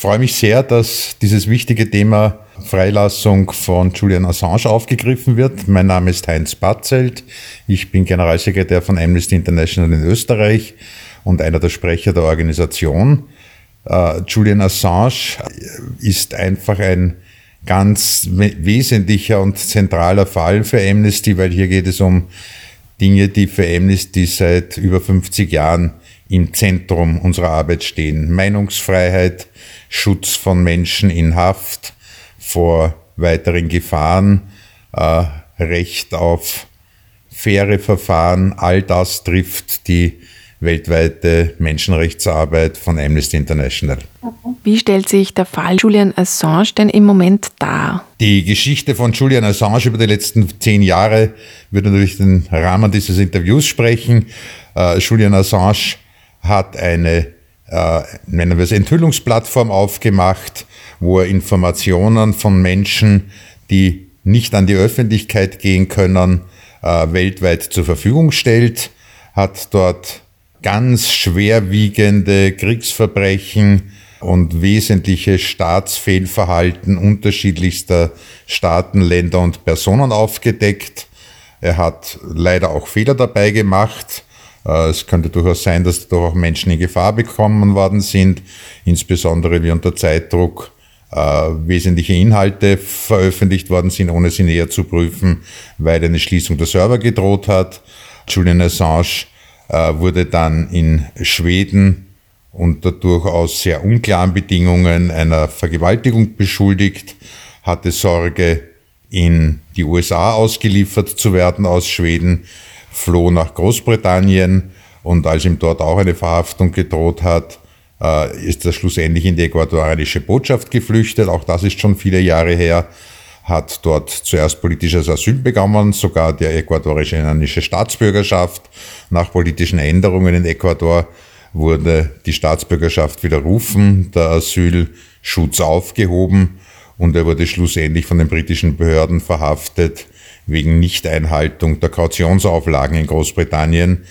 freue mich sehr, dass dieses wichtige Thema Freilassung von Julian Assange aufgegriffen wird. Mein Name ist Heinz Batzelt. Ich bin Generalsekretär von Amnesty International in Österreich und einer der Sprecher der Organisation. Uh, Julian Assange ist einfach ein ganz wesentlicher und zentraler Fall für Amnesty, weil hier geht es um Dinge, die für Amnesty seit über 50 Jahren im Zentrum unserer Arbeit stehen. Meinungsfreiheit, Schutz von Menschen in Haft vor weiteren Gefahren, äh, Recht auf faire Verfahren, all das trifft die weltweite Menschenrechtsarbeit von Amnesty International. Wie stellt sich der Fall Julian Assange denn im Moment dar? Die Geschichte von Julian Assange über die letzten zehn Jahre wird natürlich den Rahmen dieses Interviews sprechen. Uh, Julian Assange hat eine, uh, nennen wir es, Enthüllungsplattform aufgemacht, wo er Informationen von Menschen, die nicht an die Öffentlichkeit gehen können, uh, weltweit zur Verfügung stellt, hat dort ganz schwerwiegende Kriegsverbrechen und wesentliche Staatsfehlverhalten unterschiedlichster Staaten, Länder und Personen aufgedeckt. Er hat leider auch Fehler dabei gemacht. Äh, es könnte durchaus sein, dass dadurch auch Menschen in Gefahr bekommen worden sind, insbesondere wie unter Zeitdruck äh, wesentliche Inhalte veröffentlicht worden sind, ohne sie näher zu prüfen, weil eine Schließung der Server gedroht hat. Julian Assange wurde dann in Schweden unter durchaus sehr unklaren Bedingungen einer Vergewaltigung beschuldigt, hatte Sorge, in die USA ausgeliefert zu werden aus Schweden, floh nach Großbritannien und als ihm dort auch eine Verhaftung gedroht hat, äh, ist er schlussendlich in die ecuadorianische Botschaft geflüchtet. Auch das ist schon viele Jahre her hat dort zuerst politisches Asyl bekommen, sogar die ecuadorianische Staatsbürgerschaft. Nach politischen Änderungen in Ecuador wurde die Staatsbürgerschaft widerrufen, der Asylschutz aufgehoben und er wurde schlussendlich von den britischen Behörden verhaftet wegen Nichteinhaltung der Kautionsauflagen in Großbritannien.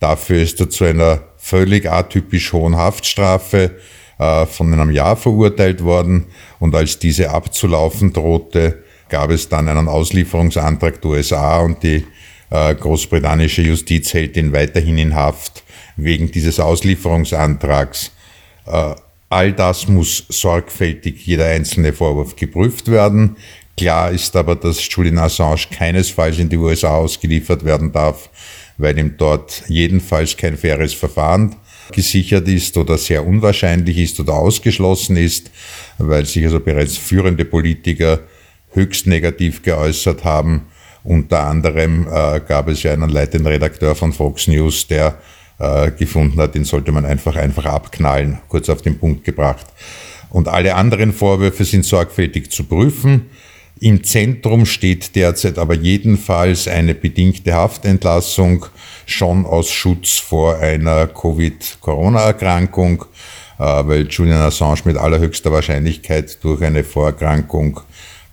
Dafür ist er zu einer völlig atypisch hohen Haftstrafe äh, von einem Jahr verurteilt worden und als diese abzulaufen drohte, gab es dann einen Auslieferungsantrag der USA und die äh, großbritannische Justiz hält ihn weiterhin in Haft wegen dieses Auslieferungsantrags. Äh, all das muss sorgfältig jeder einzelne Vorwurf geprüft werden. Klar ist aber, dass Julian Assange keinesfalls in die USA ausgeliefert werden darf, weil ihm dort jedenfalls kein faires Verfahren gesichert ist oder sehr unwahrscheinlich ist oder ausgeschlossen ist, weil sich also bereits führende Politiker höchst negativ geäußert haben. Unter anderem äh, gab es ja einen leitenden Redakteur von Fox News, der äh, gefunden hat, den sollte man einfach, einfach abknallen, kurz auf den Punkt gebracht. Und alle anderen Vorwürfe sind sorgfältig zu prüfen. Im Zentrum steht derzeit aber jedenfalls eine bedingte Haftentlassung, schon aus Schutz vor einer Covid-Corona-Erkrankung, äh, weil Julian Assange mit allerhöchster Wahrscheinlichkeit durch eine Vorerkrankung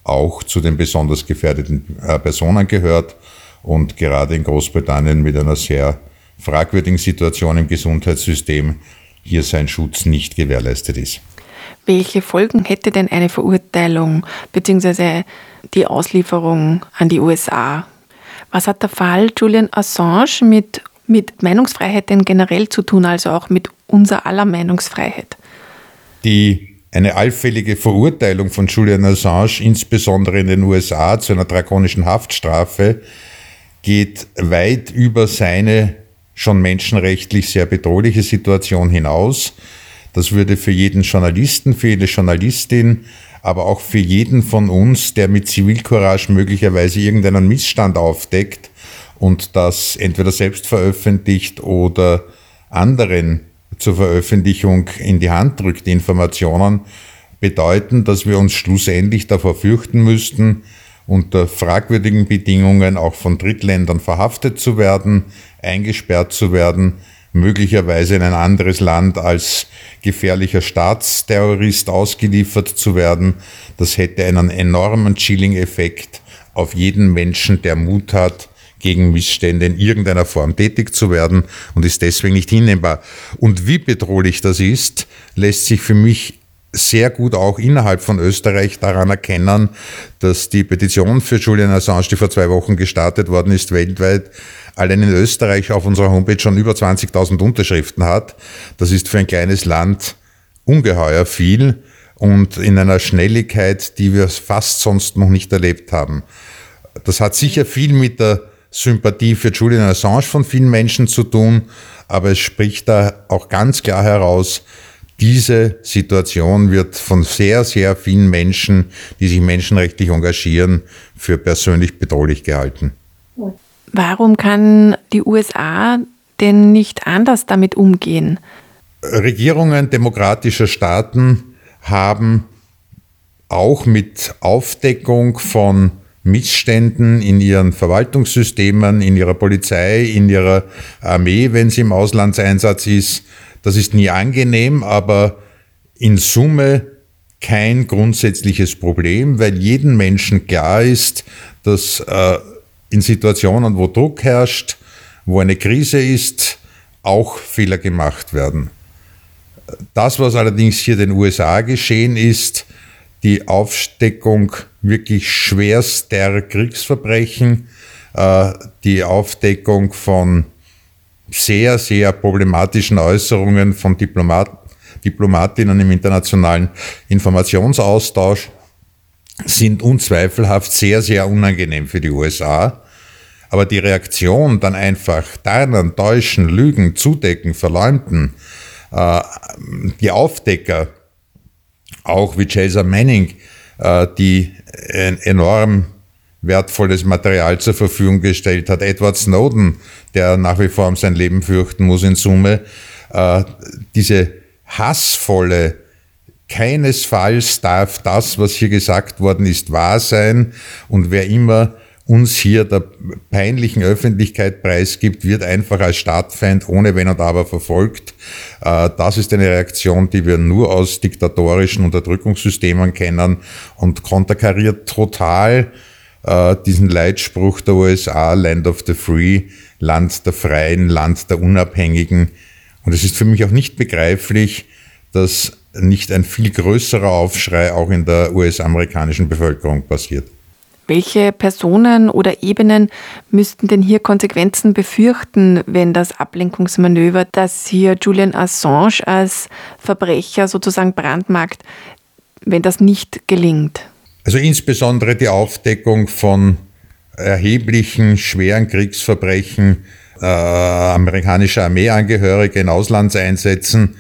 auch zu den besonders gefährdeten äh, Personen gehört und gerade in Großbritannien mit einer sehr fragwürdigen Situation im Gesundheitssystem hier sein Schutz nicht gewährleistet ist. Welche Folgen hätte denn eine Verurteilung bzw. die Auslieferung an die USA? Was hat der Fall Julian Assange mit, mit Meinungsfreiheit denn generell zu tun, also auch mit unser aller Meinungsfreiheit? Die eine allfällige Verurteilung von Julian Assange, insbesondere in den USA, zu einer drakonischen Haftstrafe, geht weit über seine schon menschenrechtlich sehr bedrohliche Situation hinaus. Das würde für jeden Journalisten, für jede Journalistin, aber auch für jeden von uns, der mit Zivilcourage möglicherweise irgendeinen Missstand aufdeckt und das entweder selbst veröffentlicht oder anderen zur Veröffentlichung in die Hand drückt, Informationen, bedeuten, dass wir uns schlussendlich davor fürchten müssten, unter fragwürdigen Bedingungen auch von Drittländern verhaftet zu werden, eingesperrt zu werden, möglicherweise in ein anderes Land als gefährlicher Staatsterrorist ausgeliefert zu werden. Das hätte einen enormen Chilling-Effekt auf jeden Menschen, der Mut hat, gegen Missstände in irgendeiner Form tätig zu werden und ist deswegen nicht hinnehmbar. Und wie bedrohlich das ist, lässt sich für mich sehr gut auch innerhalb von Österreich daran erkennen, dass die Petition für Julian Assange, die vor zwei Wochen gestartet worden ist, weltweit allein in Österreich auf unserer Homepage schon über 20.000 Unterschriften hat. Das ist für ein kleines Land ungeheuer viel und in einer Schnelligkeit, die wir fast sonst noch nicht erlebt haben. Das hat sicher viel mit der Sympathie für Julian Assange von vielen Menschen zu tun, aber es spricht da auch ganz klar heraus, diese Situation wird von sehr, sehr vielen Menschen, die sich menschenrechtlich engagieren, für persönlich bedrohlich gehalten. Warum kann die USA denn nicht anders damit umgehen? Regierungen demokratischer Staaten haben auch mit Aufdeckung von Missständen in ihren Verwaltungssystemen, in ihrer Polizei, in ihrer Armee, wenn sie im Auslandseinsatz ist. Das ist nie angenehm, aber in Summe kein grundsätzliches Problem, weil jedem Menschen klar ist, dass äh, in Situationen, wo Druck herrscht, wo eine Krise ist, auch Fehler gemacht werden. Das, was allerdings hier den USA geschehen ist, die Aufdeckung wirklich schwerster Kriegsverbrechen, äh, die Aufdeckung von sehr, sehr problematischen Äußerungen von Diplomat, Diplomatinnen im internationalen Informationsaustausch sind unzweifelhaft sehr, sehr unangenehm für die USA. Aber die Reaktion dann einfach tarnen, täuschen, lügen, zudecken, verleumden, äh, die Aufdecker, auch wie Chaser Manning, äh, die ein enorm wertvolles Material zur Verfügung gestellt hat. Edward Snowden, der nach wie vor um sein Leben fürchten muss in Summe, äh, diese hassvolle, keinesfalls darf das, was hier gesagt worden ist, wahr sein und wer immer uns hier der peinlichen Öffentlichkeit preisgibt, wird einfach als Staatsfeind ohne Wenn und Aber verfolgt. Äh, das ist eine Reaktion, die wir nur aus diktatorischen Unterdrückungssystemen kennen und konterkariert total äh, diesen Leitspruch der USA, Land of the Free, Land der Freien, Land der Unabhängigen. Und es ist für mich auch nicht begreiflich, dass nicht ein viel größerer Aufschrei auch in der US-amerikanischen Bevölkerung passiert. Welche Personen oder Ebenen müssten denn hier Konsequenzen befürchten, wenn das Ablenkungsmanöver, das hier Julian Assange als Verbrecher sozusagen brandmarkt, wenn das nicht gelingt? Also insbesondere die Aufdeckung von erheblichen, schweren Kriegsverbrechen äh, amerikanischer Armeeangehörige in Auslandseinsätzen.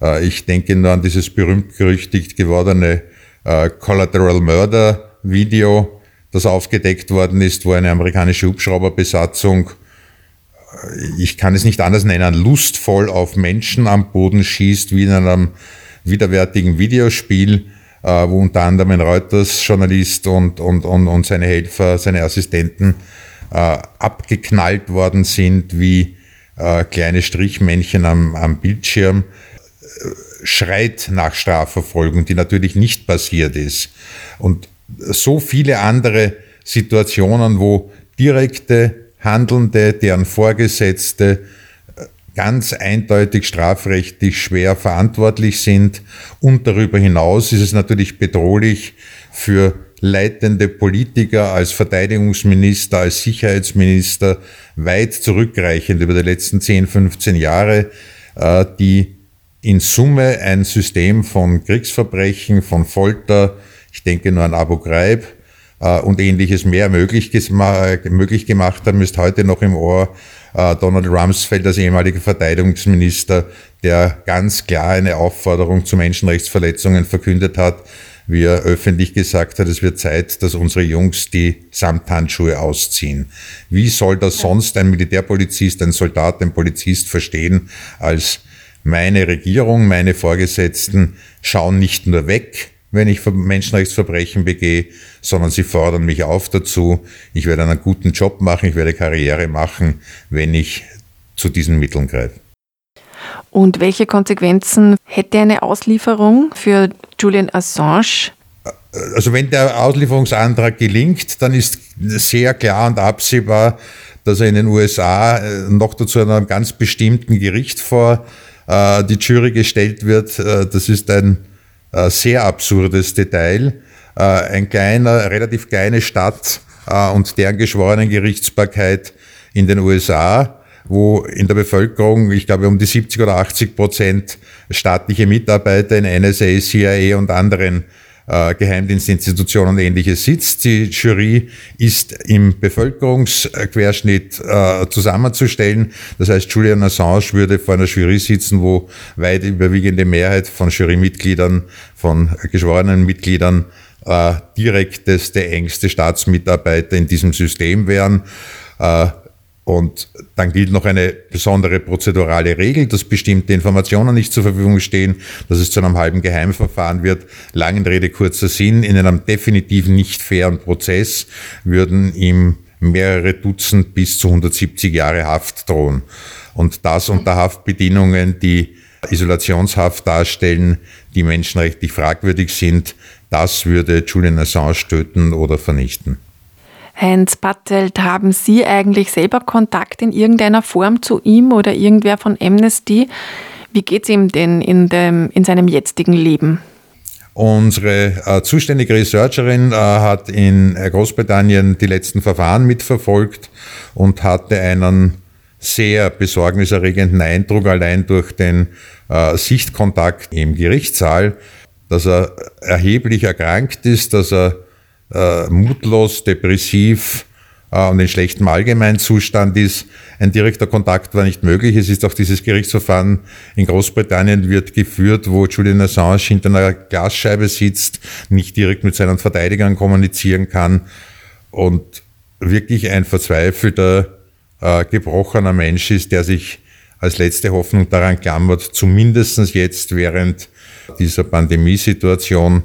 Äh, ich denke nur an dieses berühmt-gerüchtigt gewordene äh, Collateral Murder Video, das aufgedeckt worden ist, wo eine amerikanische Hubschrauberbesatzung, äh, ich kann es nicht anders nennen, lustvoll auf Menschen am Boden schießt, wie in einem widerwärtigen Videospiel, äh, wo unter anderem ein Reuters-Journalist und, und, und, und seine Helfer, seine Assistenten äh, abgeknallt worden sind, wie kleine Strichmännchen am, am Bildschirm schreit nach Strafverfolgung, die natürlich nicht passiert ist. Und so viele andere Situationen, wo direkte Handelnde, deren Vorgesetzte äh, ganz eindeutig strafrechtlich schwer verantwortlich sind. Und darüber hinaus ist es natürlich bedrohlich für leitende Politiker als Verteidigungsminister, als Sicherheitsminister, weit zurückreichend über die letzten 10, 15 Jahre, äh, die in Summe ein System von Kriegsverbrechen, von Folter, ich denke nur an Abu Ghraib äh, und ähnliches mehr möglich, möglich gemacht haben, ist heute noch im Ohr äh, Donald Rumsfeld als ehemaliger Verteidigungsminister, der ganz klar eine Aufforderung zu Menschenrechtsverletzungen verkündet hat, wie er öffentlich gesagt hat, es wird Zeit, dass unsere Jungs die Samthandschuhe ausziehen. Wie soll das sonst ein Militärpolizist, ein Soldat, ein Polizist verstehen, als meine Regierung, meine Vorgesetzten schauen nicht nur weg, wenn ich Menschenrechtsverbrechen begehe, sondern sie fordern mich auf dazu. Ich werde einen guten Job machen, ich werde Karriere machen, wenn ich zu diesen Mitteln greife. Und welche Konsequenzen hätte eine Auslieferung für Julian Assange? Also wenn der Auslieferungsantrag gelingt, dann ist sehr klar und absehbar, dass er in den USA äh, noch dazu einem ganz bestimmten Gericht vor äh, die Jury gestellt wird. Äh, das ist ein äh, sehr absurdes Detail. Äh, ein kleiner, relativ kleine Stadt äh, und deren geschworenen Gerichtsbarkeit in den USA, wo in der Bevölkerung, ich glaube, um die 70 oder 80 Prozent staatliche Mitarbeiter in NSA, CIA und anderen äh, Geheimdienstinstitutionen und ähnliches sitzt. Die Jury ist im Bevölkerungsquerschnitt äh, zusammenzustellen. Das heißt, Julian Assange würde vor einer Jury sitzen, wo weit überwiegende Mehrheit von Jurymitgliedern, von geschworenen Mitgliedern äh, direkteste, engste Staatsmitarbeiter in diesem System wären. Äh, und dann gilt noch eine besondere prozedurale Regel, dass bestimmte Informationen nicht zur Verfügung stehen, dass es zu einem halben Geheimverfahren wird. Langen Rede, kurzer Sinn. In einem definitiv nicht fairen Prozess würden ihm mehrere Dutzend bis zu 170 Jahre Haft drohen. Und das unter Haftbedingungen, die Isolationshaft darstellen, die menschenrechtlich fragwürdig sind, das würde Julian Assange töten oder vernichten. Heinz Battelt, haben Sie eigentlich selber Kontakt in irgendeiner Form zu ihm oder irgendwer von Amnesty? Wie geht es ihm denn in, dem, in seinem jetzigen Leben? Unsere äh, zuständige Researcherin äh, hat in äh, Großbritannien die letzten Verfahren mitverfolgt und hatte einen sehr besorgniserregenden Eindruck allein durch den äh, Sichtkontakt im Gerichtssaal, dass er erheblich erkrankt ist, dass er äh, mutlos, depressiv äh, und in schlechtem Allgemeinzustand ist. Ein direkter Kontakt war nicht möglich. Es ist auch dieses Gerichtsverfahren in Großbritannien wird geführt, wo Julian Assange hinter einer Glasscheibe sitzt, nicht direkt mit seinen Verteidigern kommunizieren kann und wirklich ein verzweifelter, äh, gebrochener Mensch ist, der sich als letzte Hoffnung daran klammert, zumindest jetzt während dieser Pandemiesituation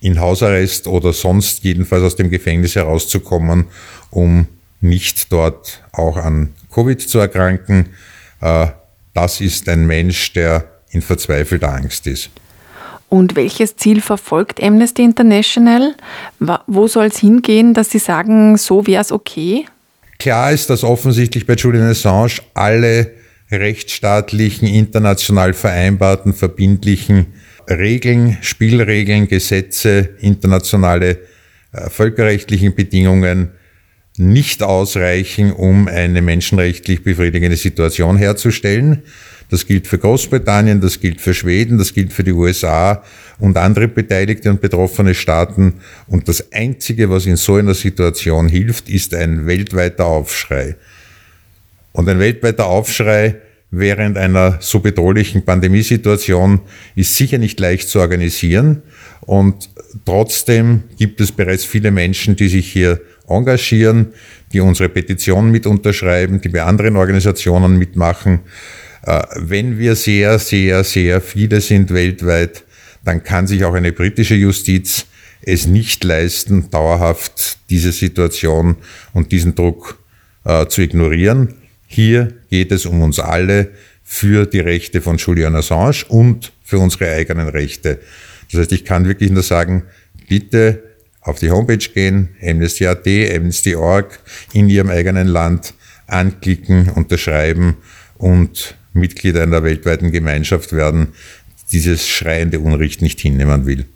in Hausarrest oder sonst jedenfalls aus dem Gefängnis herauszukommen, um nicht dort auch an Covid zu erkranken. Äh, das ist ein Mensch, der in verzweifelter Angst ist. Und welches Ziel verfolgt Amnesty International? Wo soll es hingehen, dass Sie sagen, so wäre es okay? Klar ist, dass offensichtlich bei Julian Assange alle rechtsstaatlichen, international vereinbarten, verbindlichen Regeln, Spielregeln, Gesetze, internationale äh, völkerrechtlichen Bedingungen nicht ausreichen, um eine menschenrechtlich befriedigende Situation herzustellen. Das gilt für Großbritannien, das gilt für Schweden, das gilt für die USA und andere beteiligte und betroffene Staaten. Und das Einzige, was in so einer Situation hilft, ist ein weltweiter Aufschrei. Und ein weltweiter Aufschrei während einer so bedrohlichen Pandemiesituation ist sicher nicht leicht zu organisieren. Und trotzdem gibt es bereits viele Menschen, die sich hier engagieren, die unsere Petition mit unterschreiben, die bei anderen Organisationen mitmachen. Äh, wenn wir sehr, sehr, sehr viele sind weltweit, dann kann sich auch eine britische Justiz es nicht leisten, dauerhaft diese Situation und diesen Druck äh, zu ignorieren. Hier geht es um uns alle für die Rechte von Julian Assange und für unsere eigenen Rechte. Das heißt, ich kann wirklich nur sagen, bitte auf die Homepage gehen, Amnesty.at, Amnesty.org, in Ihrem eigenen Land anklicken, unterschreiben und Mitglieder einer weltweiten Gemeinschaft werden, dieses schreiende Unrecht nicht hinnehmen will.